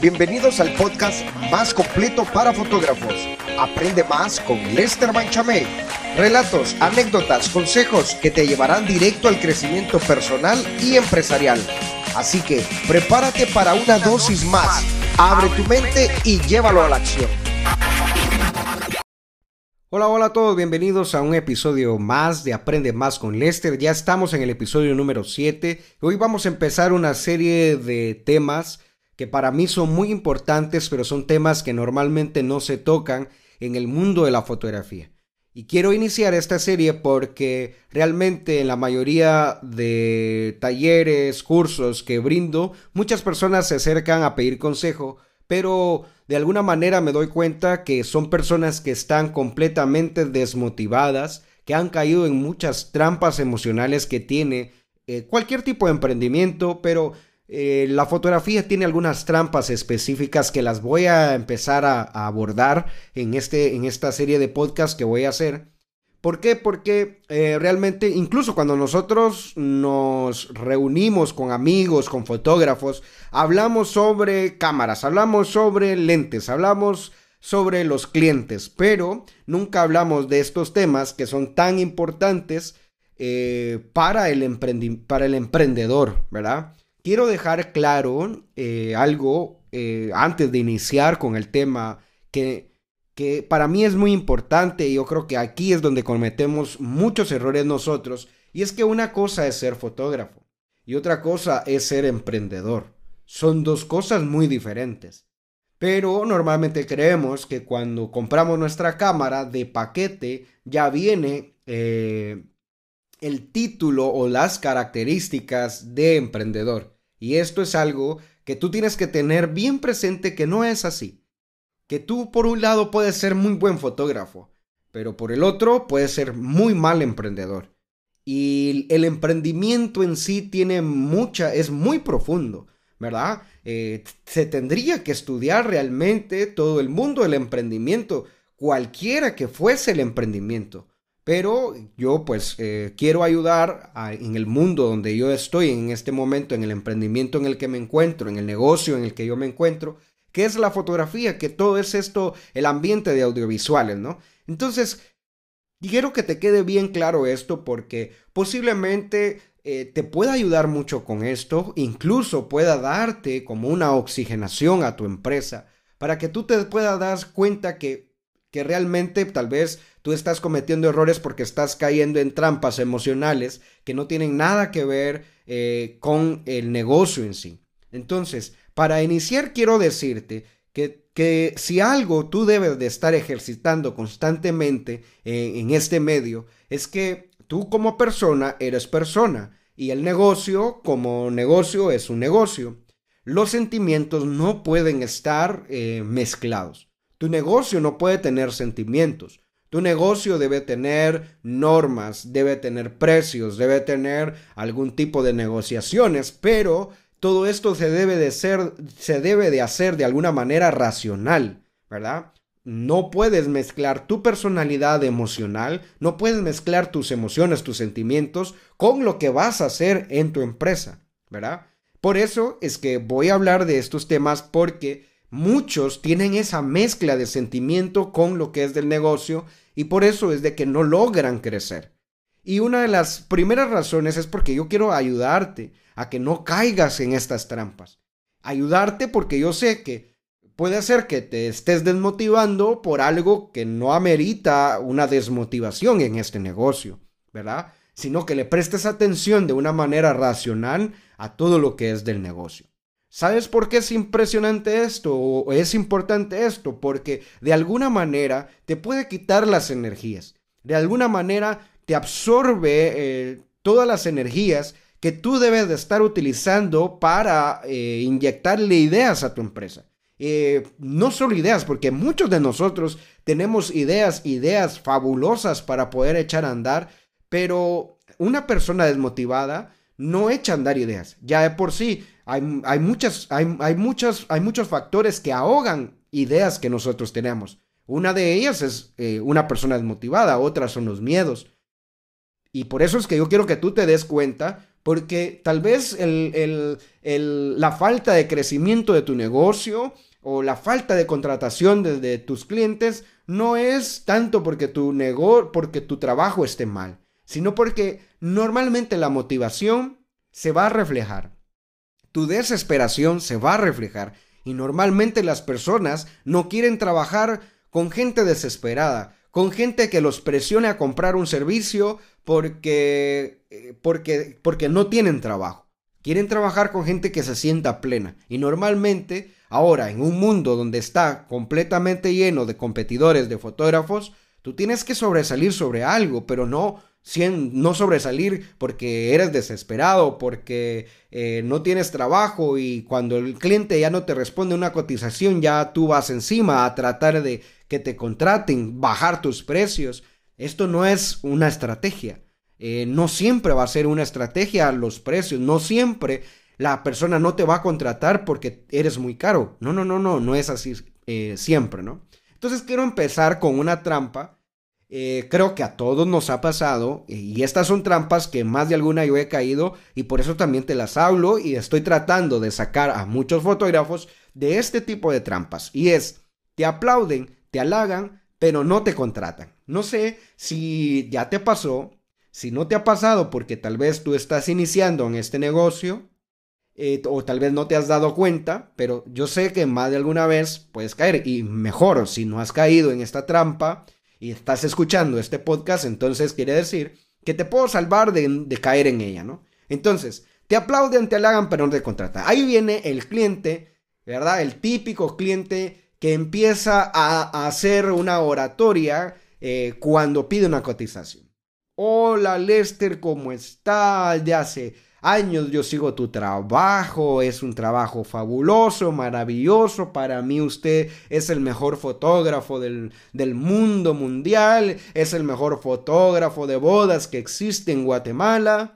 Bienvenidos al podcast más completo para fotógrafos. Aprende más con Lester Manchamé. Relatos, anécdotas, consejos que te llevarán directo al crecimiento personal y empresarial. Así que prepárate para una dosis más. Abre tu mente y llévalo a la acción. Hola, hola a todos, bienvenidos a un episodio más de Aprende más con Lester. Ya estamos en el episodio número 7. Hoy vamos a empezar una serie de temas que para mí son muy importantes, pero son temas que normalmente no se tocan en el mundo de la fotografía. Y quiero iniciar esta serie porque realmente en la mayoría de talleres, cursos que brindo, muchas personas se acercan a pedir consejo, pero de alguna manera me doy cuenta que son personas que están completamente desmotivadas, que han caído en muchas trampas emocionales que tiene eh, cualquier tipo de emprendimiento, pero eh, la fotografía tiene algunas trampas específicas que las voy a empezar a, abordar en, este, en esta serie de podcast que voy a hacer. ¿Por qué? Porque eh, realmente, incluso cuando nosotros nos reunimos con amigos, con fotógrafos, hablamos sobre cámaras, hablamos sobre lentes, hablamos sobre los clientes, pero nunca hablamos de estos temas que son tan importantes eh, para, el para el emprendedor, ¿verdad? quiero dejar claro eh, algo antes de iniciar con el tema que, que para mí es muy importante y yo creo que aquí es donde cometemos muchos errores nosotros y es que una cosa es ser fotógrafo y otra cosa es ser emprendedor. Son dos cosas muy diferentes. Pero normalmente creemos que cuando compramos nuestra cámara de paquete ya viene eh, el título o las características de emprendedor. Y esto es algo que tú tienes que tener bien presente que no es así. Que tú por un lado puedes ser muy buen fotógrafo, pero por el otro puedes ser muy mal emprendedor. Y el emprendimiento en sí tiene mucha, es muy profundo, ¿verdad? Eh, se tendría que estudiar realmente todo el mundo del emprendimiento, cualquiera que fuese el emprendimiento. Pero yo pues eh, quiero ayudar en el mundo donde yo estoy en este momento, en el emprendimiento en el que me encuentro, en el negocio en el que yo me encuentro, que es la fotografía, que todo es esto, el ambiente de audiovisuales, ¿no? Entonces, quiero que te quede bien claro esto porque posiblemente eh, te pueda ayudar mucho con esto, incluso pueda darte como una oxigenación a tu empresa para que tú te puedas dar cuenta que, que realmente tal vez tú estás cometiendo errores porque estás cayendo en trampas emocionales que no tienen nada que ver eh, con el negocio en sí. Entonces, para iniciar quiero decirte que, que si algo tú debes de estar ejercitando constantemente eh, en este medio es que tú como persona eres persona y el negocio como negocio es un negocio. Los sentimientos no pueden estar eh, mezclados. Tu negocio no puede tener sentimientos. Tu negocio debe tener normas, debe tener precios, debe tener algún tipo de negociaciones, pero todo esto se debe de ser, se debe de hacer de alguna manera racional, ¿verdad? No puedes mezclar tu personalidad emocional, no puedes mezclar tus emociones, tus sentimientos con lo que vas a hacer en tu empresa, ¿verdad? Por eso es que voy a hablar de estos temas porque Muchos tienen esa mezcla de sentimiento con lo que es del negocio y por eso es de que no logran crecer. Y una de las primeras razones es porque yo quiero ayudarte a que no caigas en estas trampas. Ayudarte porque yo sé que puede ser que te estés desmotivando por algo que no amerita una desmotivación en este negocio, ¿verdad? Sino que le prestes atención de una manera racional a todo lo que es del negocio. ¿Sabes por qué es impresionante esto o es importante esto? Porque de alguna manera te puede quitar las energías. De alguna manera te absorbe eh, todas las energías que tú debes de estar utilizando para eh, inyectarle ideas a tu empresa. Eh, no solo ideas, porque muchos de nosotros tenemos ideas, ideas fabulosas para poder echar a andar, pero una persona desmotivada no echa a andar ideas. Ya de por sí hay, muchas, hay, hay, muchas, hay muchos factores que ahogan ideas que nosotros tenemos. Una de ellas es una persona desmotivada, otras son los miedos. Y por eso es que yo quiero que tú te des cuenta Porque tal vez la falta de crecimiento de tu negocio o la falta de contratación de, tus clientes no es tanto porque tu, porque tu trabajo esté mal, sino porque normalmente la motivación se va a reflejar. Tu desesperación se va a reflejar y normalmente las personas no quieren trabajar con gente desesperada, con gente que los presione a comprar un servicio porque, eh, porque, porque no tienen trabajo. Quieren trabajar con gente que se sienta plena. Y normalmente, ahora, en un mundo donde está completamente lleno de competidores, de fotógrafos, tú tienes que sobresalir sobre algo, pero no no sobresalir porque eres desesperado, porque eh, no tienes trabajo y cuando el cliente ya no te responde una cotización, ya tú vas encima a tratar de que te contraten, bajar tus precios. Esto no es una estrategia. Eh, no siempre va a ser una estrategia los precios, no siempre la persona no te va a contratar porque eres muy caro. No, no, no, no, no es así eh, siempre, ¿no? Entonces quiero empezar con una trampa eh, creo que a todos nos ha pasado y estas son trampas que más de alguna yo he caído y por eso también te las hablo y estoy tratando de sacar a muchos fotógrafos de este tipo de trampas y es te aplauden, te halagan, pero no te contratan. No sé si ya te pasó, si no te ha pasado porque tal vez tú estás iniciando en este negocio eh, o tal vez no te has dado cuenta, pero yo sé que más de alguna vez puedes caer y mejor si no has caído en esta trampa y estás escuchando este podcast, entonces quiere decir que te puedo salvar de, caer en ella, ¿no? Entonces, te aplauden, te halagan, pero no te contratan. Ahí viene el cliente, ¿verdad? El típico cliente que empieza a, hacer una oratoria eh, cuando pide una cotización. Hola Lester, ¿cómo estás? Ya hace años yo sigo tu trabajo, es un trabajo fabuloso, maravilloso, para mí usted es el mejor fotógrafo del, mundo mundial, es el mejor fotógrafo de bodas que existe en Guatemala.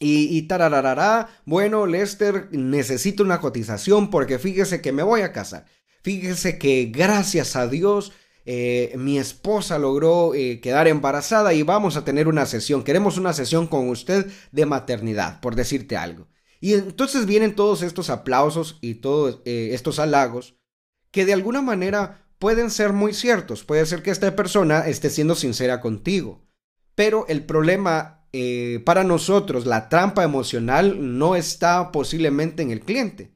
Y, y tarararará, bueno, Lester, necesito una cotización porque fíjese que me voy a casar. Fíjese que gracias a Dios eh, mi esposa logró eh, quedar embarazada y vamos a tener una sesión. Queremos una sesión con usted de maternidad, por decirte algo. Y entonces vienen todos estos aplausos y todos eh, estos halagos que de alguna manera pueden ser muy ciertos. Puede ser que esta persona esté siendo sincera contigo. Pero el problema para nosotros, la trampa emocional, no está posiblemente en el cliente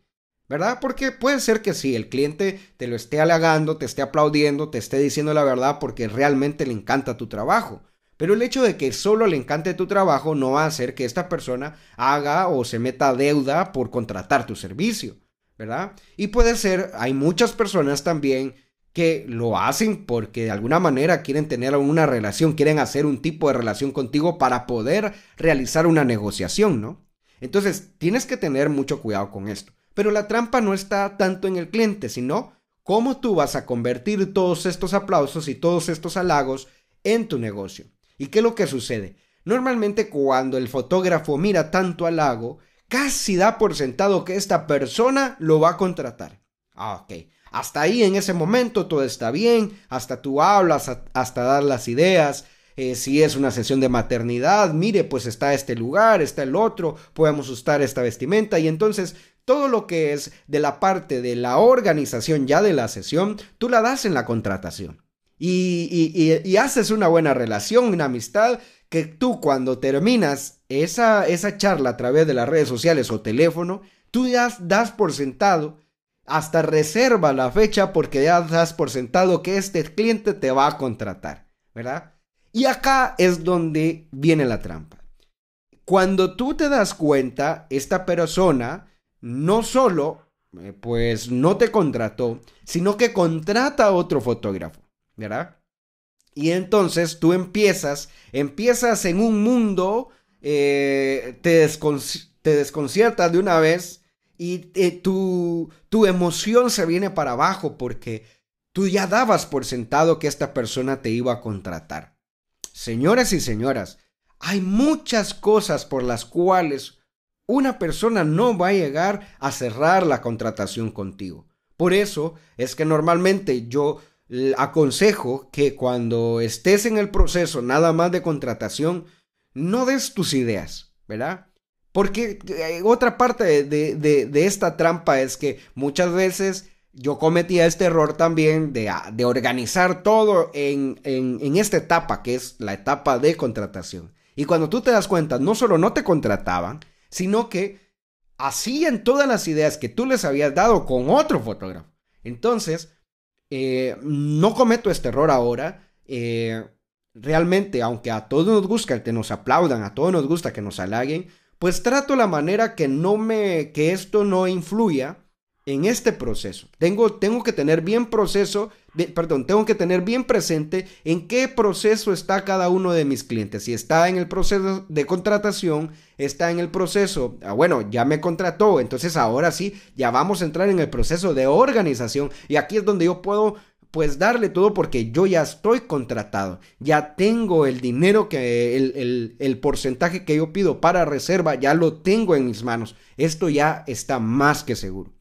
¿Verdad? Porque puede ser que sí, el cliente te lo esté halagando, te esté aplaudiendo, te esté diciendo la verdad porque realmente le encanta tu trabajo. Pero el hecho de que solo le encante tu trabajo no va a hacer que esta persona haga o se meta deuda por contratar tu servicio, ¿verdad? Y puede ser, hay muchas personas también que lo hacen porque de alguna manera quieren tener una relación, quieren hacer un tipo de relación contigo para poder realizar una negociación, ¿no? Entonces, tienes que tener mucho cuidado con esto. Pero la trampa no está tanto en el cliente, sino cómo tú vas a convertir todos estos aplausos y todos estos halagos en tu negocio. ¿Y qué es lo que sucede? Normalmente cuando el fotógrafo mira tanto halago, casi da por sentado que esta persona lo va a contratar. Ah, ok. Hasta ahí en ese momento todo está bien, hasta tú hablas, hasta dar las ideas, eh, si es una sesión de maternidad, mire, pues está este lugar, está el otro, podemos usar esta vestimenta y entonces todo lo que es de la parte de la organización ya de la sesión, tú la das en la contratación. Y, haces una buena relación, una amistad, que tú cuando terminas esa, esa charla a través de las redes sociales o teléfono, tú ya das por sentado, hasta reserva la fecha porque ya das por sentado que este cliente te va a contratar, ¿verdad? Y acá es donde viene la trampa. Cuando tú te das cuenta, esta persona no solo eh, pues no te contrató, sino que contrata a otro fotógrafo, ¿verdad? Y entonces tú empiezas, empiezas en un mundo, eh, te, desconciertas de una vez y eh, tu, tu emoción se viene para abajo porque tú ya dabas por sentado que esta persona te iba a contratar. Señoras y señoras, hay muchas cosas por las cuales una persona no va a llegar a cerrar la contratación contigo. Por eso es que normalmente yo aconsejo que cuando estés en el proceso nada más de contratación, no des tus ideas, ¿verdad? Porque eh, otra parte de, esta trampa es que muchas veces yo cometía este error también de, ah, organizar todo en, en, esta etapa, que es la etapa de contratación. Y cuando tú te das cuenta, no solo no te contrataban, sino que hacían todas las ideas que tú les habías dado con otro fotógrafo. Entonces, eh, no cometo este error ahora. Eh, realmente, aunque a todos nos gusta que nos aplaudan, a todos nos gusta que nos halaguen, pues trato la manera que no me, que esto no influya en este proceso. Tengo, tengo que tener bien proceso, perdón, tengo que tener bien presente en qué proceso está cada uno de mis clientes. Si está en el proceso de contratación, está en el proceso, ah, bueno, ya me contrató, entonces ahora sí, ya vamos a entrar en el proceso de organización y aquí es donde yo puedo pues darle todo porque yo ya estoy contratado, ya tengo el dinero que el, el, porcentaje que yo pido para reserva, ya lo tengo en mis manos. Esto ya está más que seguro.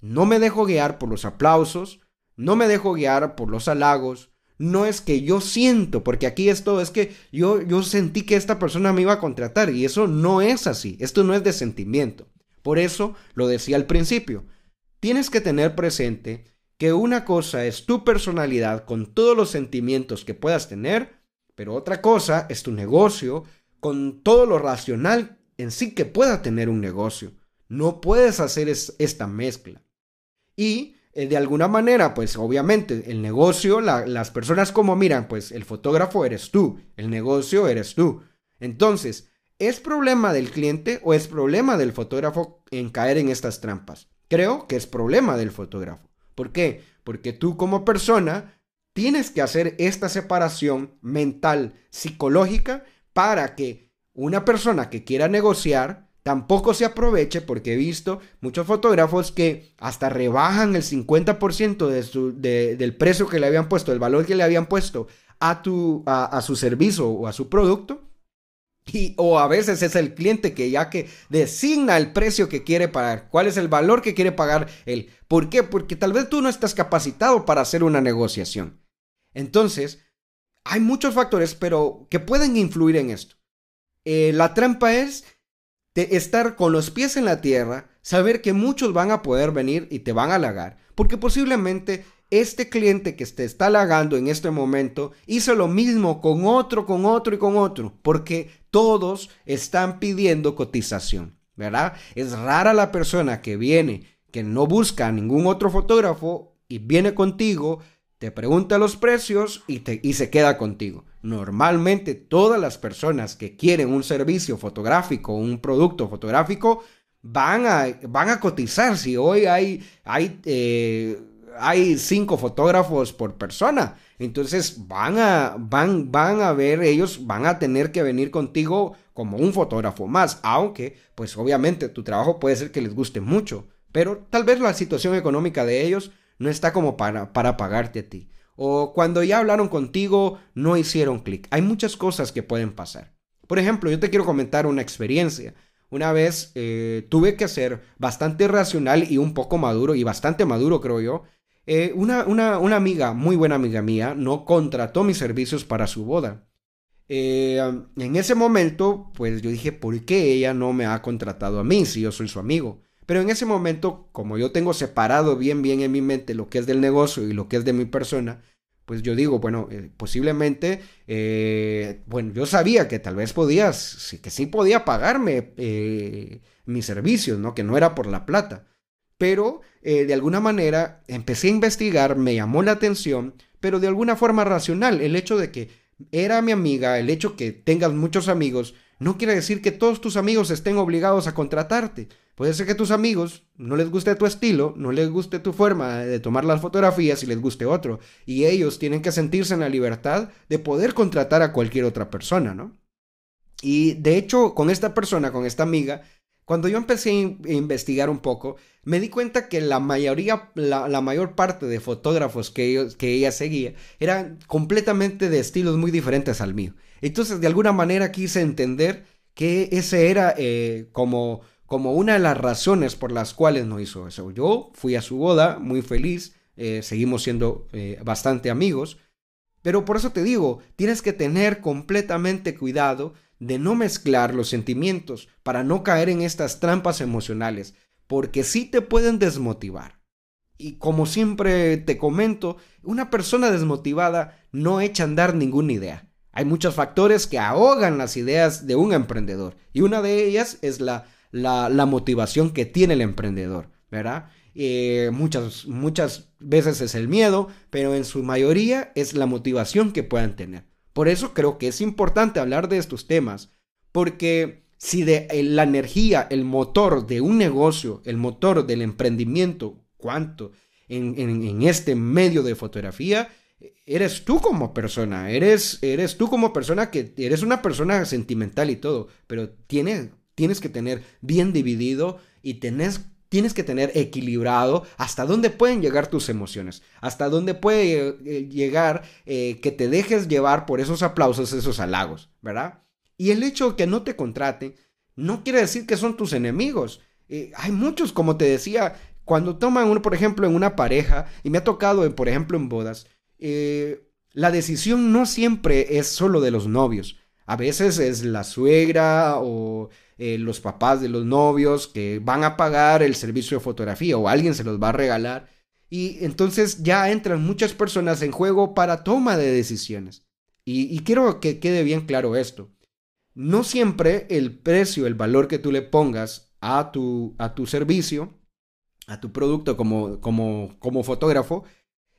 No me dejo guiar por los aplausos, no me dejo guiar por los halagos, no es que yo siento, porque aquí esto es que yo, yo sentí que esta persona me iba a contratar y eso no es así, esto no es de sentimiento. Por eso lo decía al principio, tienes que tener presente que una cosa es tu personalidad con todos los sentimientos que puedas tener, pero otra cosa es tu negocio con todo lo racional en sí que pueda tener un negocio. No puedes hacer esta mezcla. Y eh, de alguna manera, pues obviamente el negocio, las personas como miran, pues el fotógrafo eres tú, el negocio eres tú. Entonces, ¿es problema del cliente o es problema del fotógrafo en caer en estas trampas? Creo que es problema del fotógrafo. ¿Por qué? Porque tú como persona tienes que hacer esta separación mental, psicológica, para que una persona que quiera negociar tampoco se aproveche, porque he visto muchos fotógrafos que hasta rebajan el 50% de su, del precio que le habían puesto, el valor que le habían puesto a, tu, a su servicio o a su producto y, o a veces es el cliente que ya que designa el precio que quiere pagar, cuál es el valor que quiere pagar él. ¿Por qué? Porque tal vez tú no estás capacitado para hacer una negociación. Entonces, hay muchos factores, pero que pueden influir en esto. Eh, la trampa es de estar con los pies en la tierra, saber que muchos van a poder venir y te van a halagar, porque posiblemente este cliente que te está halagando en este momento hizo lo mismo con otro, con otro y con otro, porque todos están pidiendo cotización, ¿verdad? Es rara la persona que viene, que no busca a ningún otro fotógrafo y viene contigo, te pregunta los precios y, te, y se queda contigo. Normalmente todas las personas que quieren un servicio fotográfico, un producto fotográfico, van a, van a cotizar. Si hoy hay, hay eh, hay cinco fotógrafos por persona. Entonces van a, van, van a ver, ellos van a tener que venir contigo como un fotógrafo más, aunque pues obviamente tu trabajo puede ser que les guste mucho, pero tal vez la situación económica de ellos no está como para, para pagarte a ti. O cuando ya hablaron contigo no hicieron clic. Hay muchas cosas que pueden pasar. Por ejemplo, yo te quiero comentar una experiencia. Una vez eh, tuve que ser bastante racional y un poco maduro, y bastante maduro creo yo, eh, una, una, amiga, muy buena amiga mía, no contrató mis servicios para su boda. Eh, en ese momento, pues yo dije, ¿por qué ella no me ha contratado a mí si yo soy su amigo? Pero en ese momento, como yo tengo separado bien, bien en mi mente lo que es del negocio y lo que es de mi persona, pues yo digo, bueno, eh, posiblemente, bueno, yo sabía que tal vez podías, que sí podía pagarme mis servicios, ¿no? Que no era por la plata pero eh, de alguna manera empecé a investigar, me llamó la atención, pero de alguna forma racional. El hecho de que era mi amiga, el hecho que tengas muchos amigos, no quiere decir que todos tus amigos estén obligados a contratarte. Puede ser que tus amigos no les guste tu estilo, no les guste tu forma de tomar las fotografías y les guste otro. Y ellos tienen que sentirse en la libertad de poder contratar a cualquier otra persona, ¿no? Y de hecho, con esta persona, con esta amiga, cuando yo empecé a investigar un poco, me di cuenta que la mayoría, la, mayor parte de fotógrafos que, que ella seguía eran completamente de estilos muy diferentes al mío. Entonces, de alguna manera quise entender que ese era eh, como, como una de las razones por las cuales no hizo eso. Yo fui a su boda muy feliz, eh, seguimos siendo eh, bastante amigos, pero por eso te digo, tienes que tener completamente cuidado de no mezclar los sentimientos para no caer en estas trampas emocionales, porque sí te pueden desmotivar. Y como siempre te comento, una persona desmotivada no echa a andar ninguna idea. Hay muchos factores que ahogan las ideas de un emprendedor y una de ellas es la, la, motivación que tiene el emprendedor, ¿verdad? Eh, muchas, muchas veces es el miedo, pero en su mayoría es la motivación que puedan tener. Por eso creo que es importante hablar de estos temas, porque si de eh, la energía, el motor de un negocio, el motor del emprendimiento, cuánto en, este medio de fotografía, eres tú como persona, eres, eres tú como persona que eres una persona sentimental y todo, pero tienes, tienes que tener bien dividido y tenés tienes que tener equilibrado hasta dónde pueden llegar tus emociones, hasta dónde puede eh, llegar eh, que te dejes llevar por esos aplausos, esos halagos, ¿verdad? Y el hecho de que no te contraten no quiere decir que son tus enemigos. Eh, hay muchos, como te decía, cuando toman uno, por ejemplo, en una pareja, y me ha tocado, por ejemplo, en bodas, la decisión no siempre es solo de los novios. A veces es la suegra o eh, los papás de los novios que van a pagar el servicio de fotografía o alguien se los va a regalar. Y entonces ya entran muchas personas en juego para toma de decisiones. Y, quiero que quede bien claro esto. No siempre el precio, el valor que tú le pongas a tu, a tu servicio, a tu producto como, como, como fotógrafo,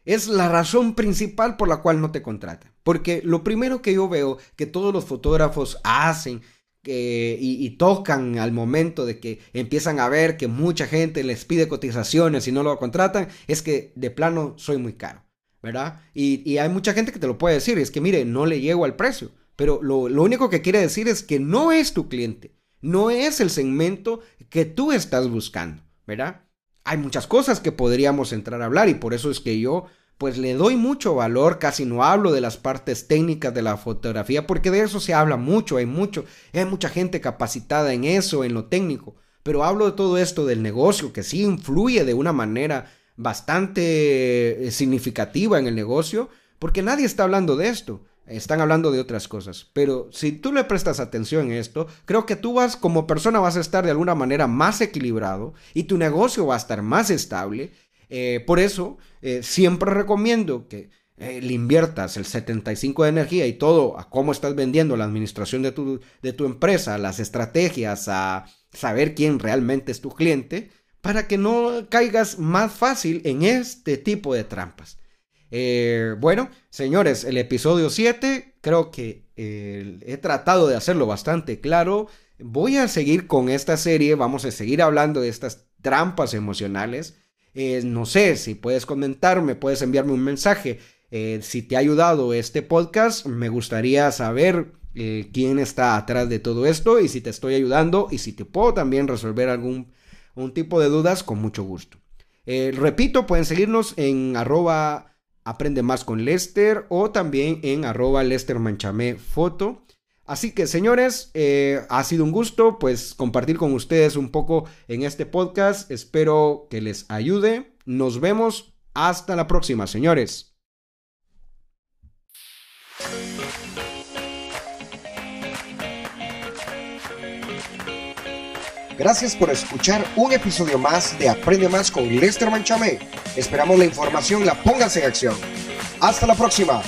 es la razón principal por la cual no te contratan. Porque lo primero que yo veo que todos los fotógrafos hacen y, tocan al momento de que empiezan a ver que mucha gente les pide cotizaciones y no lo contratan, es que de plano soy muy caro, ¿verdad? Y, hay mucha gente que te lo puede decir, es que mire, no le llego al precio, pero lo, lo único que quiere decir es que no es tu cliente, no es el segmento que tú estás buscando, ¿verdad? Hay muchas cosas que podríamos entrar a hablar y por eso es que yo pues le doy mucho valor, casi no hablo de las partes técnicas de la fotografía, porque de eso se habla mucho, hay mucho, hay mucha gente capacitada en eso, en lo técnico, pero hablo de todo esto del negocio, que sí influye de una manera bastante eh, significativa en el negocio, porque nadie está hablando de esto, están hablando de otras cosas, pero si tú le prestas atención a esto, creo que tú vas como persona vas a estar de alguna manera más equilibrado y tu negocio va a estar más estable eh, por eso, eh, siempre recomiendo que eh, le inviertas el 75 de energía y todo a cómo estás vendiendo la administración de tu, de tu empresa, las estrategias, a saber quién realmente es tu cliente, para que no caigas más fácil en este tipo de trampas. bueno, señores, el episodio 7 creo que he tratado de hacerlo bastante claro. Voy a seguir con esta serie, vamos a seguir hablando de estas trampas emocionales. Eh, no sé, si puedes comentarme, puedes enviarme un mensaje. Eh, si te ha ayudado este podcast, me gustaría saber eh, quién está atrás de todo esto y si te estoy ayudando y si te puedo también resolver algún un tipo de dudas, con mucho gusto. repito, pueden seguirnos en arroba aprende más con Lester o también en arroba Lester Manchamé Foto. Así que señores, eh, ha sido un gusto pues compartir con ustedes un poco en este podcast. Espero que les ayude. Nos vemos. Hasta la próxima, señores. Gracias por escuchar un episodio más de Aprende Más con Lester Manchamé. Esperamos la información la pongas en acción. Hasta la próxima.